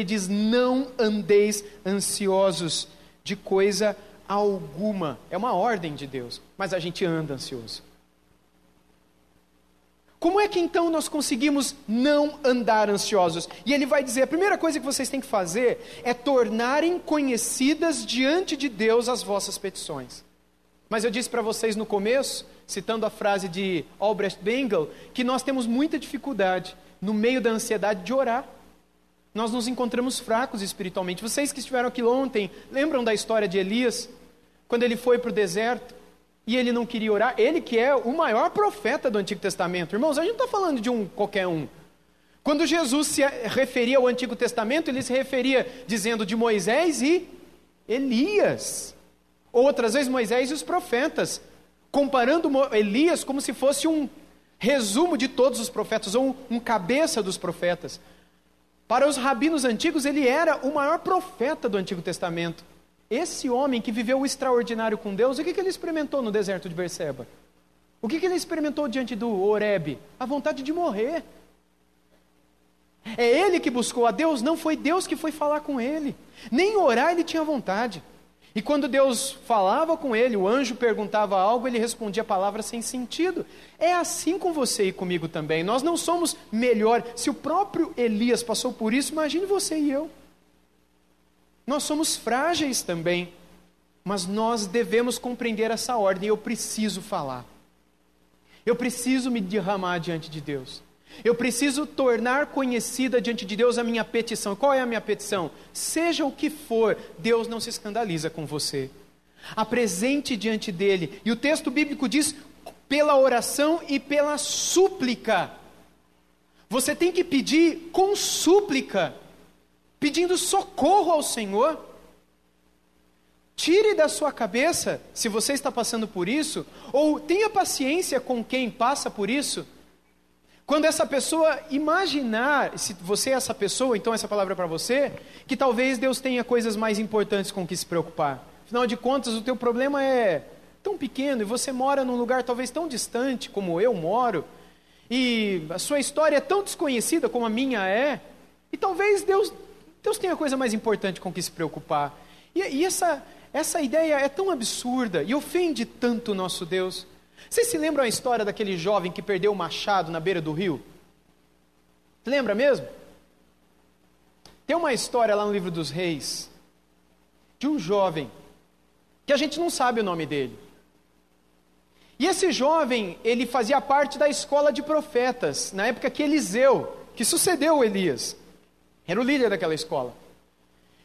Ele diz: Não andeis ansiosos de coisa alguma. É uma ordem de Deus, mas a gente anda ansioso. Como é que então nós conseguimos não andar ansiosos? E ele vai dizer: a primeira coisa que vocês têm que fazer é tornarem conhecidas diante de Deus as vossas petições. Mas eu disse para vocês no começo, citando a frase de Albrecht Bengel, que nós temos muita dificuldade, no meio da ansiedade, de orar. Nós nos encontramos fracos espiritualmente. Vocês que estiveram aqui ontem, lembram da história de Elias? Quando ele foi para o deserto e ele não queria orar, ele que é o maior profeta do Antigo Testamento. Irmãos, a gente não está falando de um qualquer um. Quando Jesus se referia ao Antigo Testamento, ele se referia dizendo de Moisés e Elias. Outras vezes Moisés e os profetas, comparando Elias como se fosse um resumo de todos os profetas, ou um, cabeça dos profetas. Para os rabinos antigos, ele era o maior profeta do Antigo Testamento. Esse homem que viveu o extraordinário com Deus, o que, que ele experimentou no deserto de Berseba? O que, que ele experimentou diante do Oreb? A vontade de morrer. É ele que buscou a Deus, não foi Deus que foi falar com ele. Nem orar ele tinha vontade. E quando Deus falava com ele, o anjo perguntava algo, ele respondia a palavra sem sentido. É assim com você e comigo também. Nós não somos melhor. Se o próprio Elias passou por isso, imagine você e eu. Nós somos frágeis também, mas nós devemos compreender essa ordem. Eu preciso falar. Eu preciso me derramar diante de Deus. Eu preciso tornar conhecida diante de Deus a minha petição. Qual é a minha petição? Seja o que for, Deus não se escandaliza com você. Apresente diante dele. E o texto bíblico diz pela oração e pela súplica. Você tem que pedir com súplica pedindo socorro ao Senhor. Tire da sua cabeça, se você está passando por isso, ou tenha paciência com quem passa por isso. Quando essa pessoa imaginar, se você é essa pessoa, então essa palavra é para você, que talvez Deus tenha coisas mais importantes com que se preocupar. Afinal de contas, o teu problema é tão pequeno e você mora num lugar talvez tão distante como eu moro, e a sua história é tão desconhecida como a minha é, e talvez Deus Deus tem a coisa mais importante com que se preocupar. E, e essa, essa ideia é tão absurda e ofende tanto o nosso Deus. Vocês se lembram a história daquele jovem que perdeu o machado na beira do rio? Lembra mesmo? Tem uma história lá no livro dos reis de um jovem que a gente não sabe o nome dele. E esse jovem, ele fazia parte da escola de profetas, na época que Eliseu, que sucedeu Elias, era o líder daquela escola.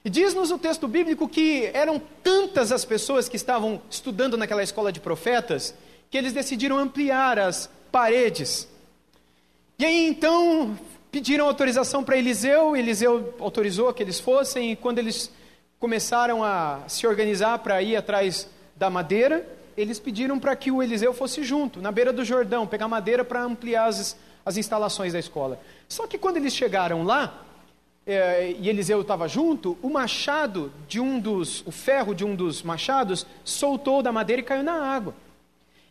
E diz-nos o texto bíblico que eram tantas as pessoas que estavam estudando naquela escola de profetas, que eles decidiram ampliar as paredes. E aí então pediram autorização para Eliseu, Eliseu autorizou que eles fossem, e quando eles começaram a se organizar para ir atrás da madeira, eles pediram para que o Eliseu fosse junto, na beira do Jordão, pegar madeira para ampliar as, as instalações da escola. Só que quando eles chegaram lá, é, e Eliseu estava junto, o machado de um dos, o ferro de um dos machados soltou da madeira e caiu na água.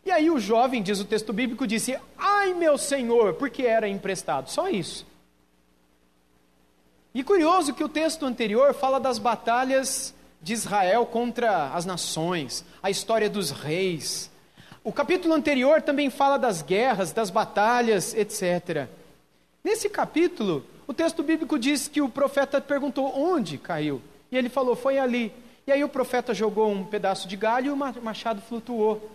E aí o jovem, diz o texto bíblico, disse: Ai meu senhor, porque era emprestado. Só isso. E curioso que o texto anterior fala das batalhas de Israel contra as nações, a história dos reis. O capítulo anterior também fala das guerras, das batalhas, etc. Nesse capítulo, o texto bíblico diz que o profeta perguntou onde caiu. E ele falou, foi ali. E aí o profeta jogou um pedaço de galho e o machado flutuou.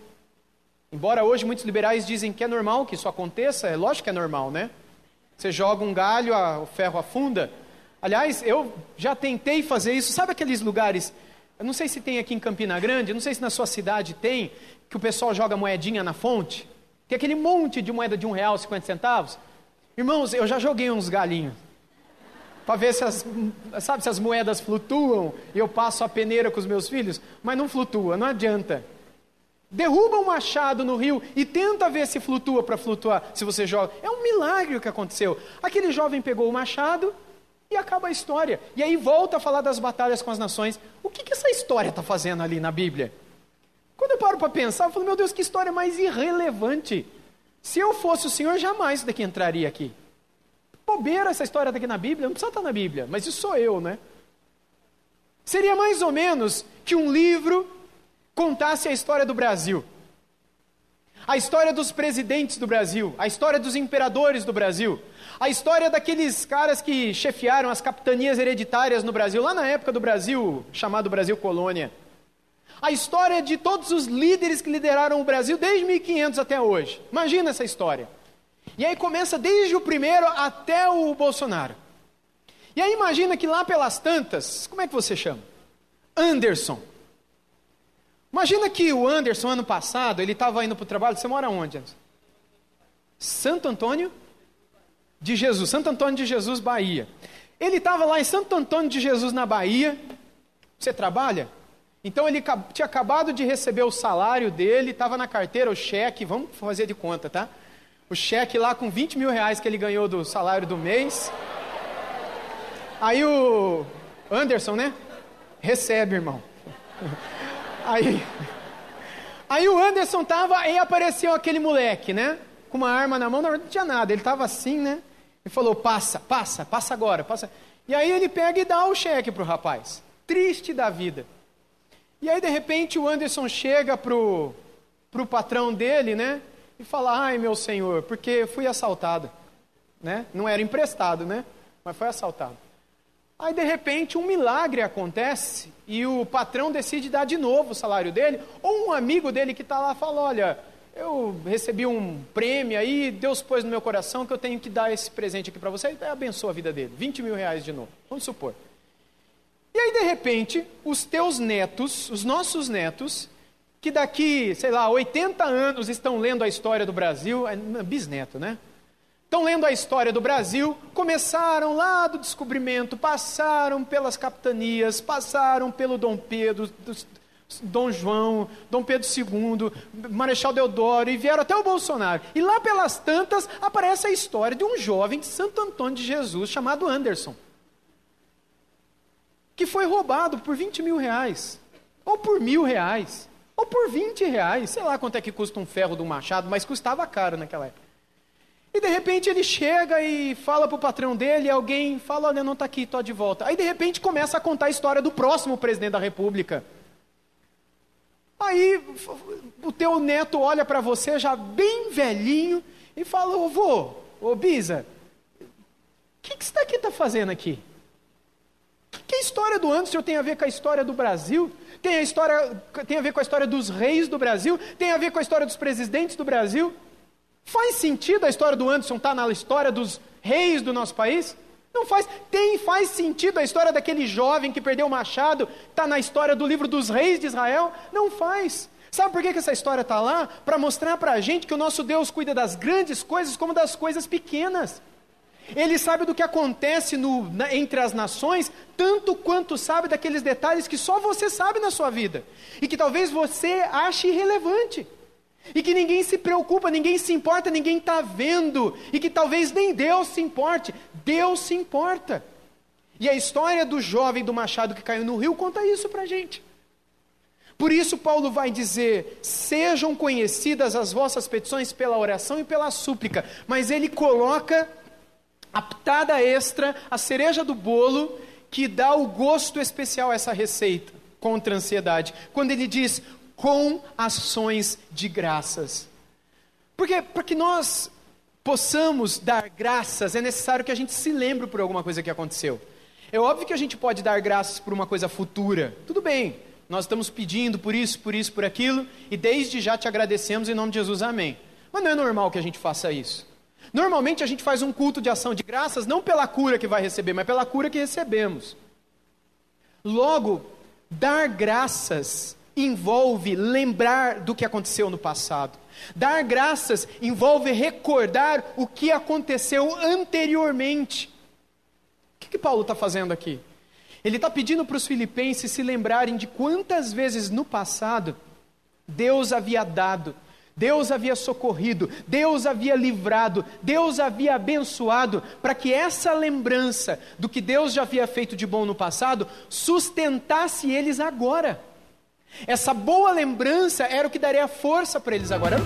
Embora hoje muitos liberais dizem que é normal que isso aconteça, é lógico que é normal, né? Você joga um galho, a, o ferro afunda. Aliás, eu já tentei fazer isso. Sabe aqueles lugares? Eu não sei se tem aqui em Campina Grande, não sei se na sua cidade tem, que o pessoal joga moedinha na fonte. Tem aquele monte de moeda de um real, cinquenta centavos. Irmãos, eu já joguei uns galinhos para ver se as, sabe, se as moedas flutuam e eu passo a peneira com os meus filhos, mas não flutua, não adianta. Derruba um machado no rio e tenta ver se flutua para flutuar, se você joga. É um milagre o que aconteceu. Aquele jovem pegou o machado e acaba a história. E aí volta a falar das batalhas com as nações. O que, que essa história está fazendo ali na Bíblia? Quando eu paro para pensar, eu falo, meu Deus, que história mais irrelevante. Se eu fosse o Senhor, jamais isso daqui entraria aqui. bobeira essa história daqui na Bíblia, não precisa estar na Bíblia, mas isso sou eu, né? Seria mais ou menos que um livro contasse a história do Brasil. A história dos presidentes do Brasil, a história dos imperadores do Brasil, a história daqueles caras que chefiaram as capitanias hereditárias no Brasil, lá na época do Brasil, chamado Brasil Colônia. A história de todos os líderes que lideraram o Brasil desde 1500 até hoje. Imagina essa história. E aí começa desde o primeiro até o Bolsonaro. E aí imagina que lá pelas tantas, como é que você chama? Anderson. Imagina que o Anderson, ano passado, ele estava indo para o trabalho. Você mora onde, Anderson? Santo Antônio de Jesus. Santo Antônio de Jesus, Bahia. Ele estava lá em Santo Antônio de Jesus, na Bahia. Você trabalha? Então ele tinha acabado de receber o salário dele, estava na carteira o cheque, vamos fazer de conta, tá? O cheque lá com 20 mil reais que ele ganhou do salário do mês. Aí o Anderson, né? Recebe, irmão. Aí, aí o Anderson tava e apareceu aquele moleque, né? Com uma arma na mão, não tinha nada, ele tava assim, né? E falou: passa, passa, passa agora, passa. E aí ele pega e dá o cheque pro rapaz. Triste da vida. E aí, de repente, o Anderson chega pro, pro patrão dele, né? E fala: Ai, meu senhor, porque fui assaltado. Né? Não era emprestado, né? Mas foi assaltado. Aí, de repente, um milagre acontece e o patrão decide dar de novo o salário dele, ou um amigo dele que está lá fala: Olha, eu recebi um prêmio aí, Deus pôs no meu coração que eu tenho que dar esse presente aqui para você, e abençoa a vida dele. 20 mil reais de novo, vamos supor. E aí, de repente, os teus netos, os nossos netos, que daqui, sei lá, 80 anos estão lendo a história do Brasil, é bisneto, né? Estão lendo a história do Brasil, começaram lá do descobrimento, passaram pelas capitanias, passaram pelo Dom Pedro, Dom João, Dom Pedro II, Marechal Deodoro e vieram até o Bolsonaro. E lá pelas tantas aparece a história de um jovem de Santo Antônio de Jesus chamado Anderson, que foi roubado por 20 mil reais, ou por mil reais, ou por 20 reais, sei lá quanto é que custa um ferro do machado, mas custava caro naquela época. E de repente ele chega e fala para o patrão dele, alguém fala, olha, não está aqui, estou de volta. Aí de repente começa a contar a história do próximo presidente da república. Aí o teu neto olha para você já bem velhinho e fala, ô vô, ô Bisa, o que, que você está aqui tá fazendo aqui? Que, que a história do Anderson tem a ver com a história do Brasil? Tem a, história, tem a ver com a história dos reis do Brasil? Tem a ver com a história dos presidentes do Brasil? Faz sentido a história do Anderson estar tá na história dos reis do nosso país? Não faz. Tem, faz sentido a história daquele jovem que perdeu o machado, está na história do livro dos reis de Israel? Não faz. Sabe por que, que essa história está lá? Para mostrar para a gente que o nosso Deus cuida das grandes coisas como das coisas pequenas. Ele sabe do que acontece no, na, entre as nações, tanto quanto sabe daqueles detalhes que só você sabe na sua vida. E que talvez você ache irrelevante. E que ninguém se preocupa, ninguém se importa, ninguém está vendo. E que talvez nem Deus se importe. Deus se importa. E a história do jovem do machado que caiu no rio conta isso para a gente. Por isso, Paulo vai dizer: sejam conhecidas as vossas petições pela oração e pela súplica. Mas ele coloca a pitada extra, a cereja do bolo, que dá o gosto especial a essa receita contra a ansiedade. Quando ele diz: com ações de graças. Porque para que nós possamos dar graças, é necessário que a gente se lembre por alguma coisa que aconteceu. É óbvio que a gente pode dar graças por uma coisa futura. Tudo bem, nós estamos pedindo por isso, por isso, por aquilo, e desde já te agradecemos em nome de Jesus, amém. Mas não é normal que a gente faça isso. Normalmente a gente faz um culto de ação de graças não pela cura que vai receber, mas pela cura que recebemos. Logo, dar graças envolve lembrar do que aconteceu no passado. Dar graças envolve recordar o que aconteceu anteriormente. O que, que Paulo está fazendo aqui? Ele está pedindo para os filipenses se lembrarem de quantas vezes no passado Deus havia dado, Deus havia socorrido, Deus havia livrado, Deus havia abençoado, para que essa lembrança do que Deus já havia feito de bom no passado sustentasse eles agora. Essa boa lembrança era o que daria força para eles agora.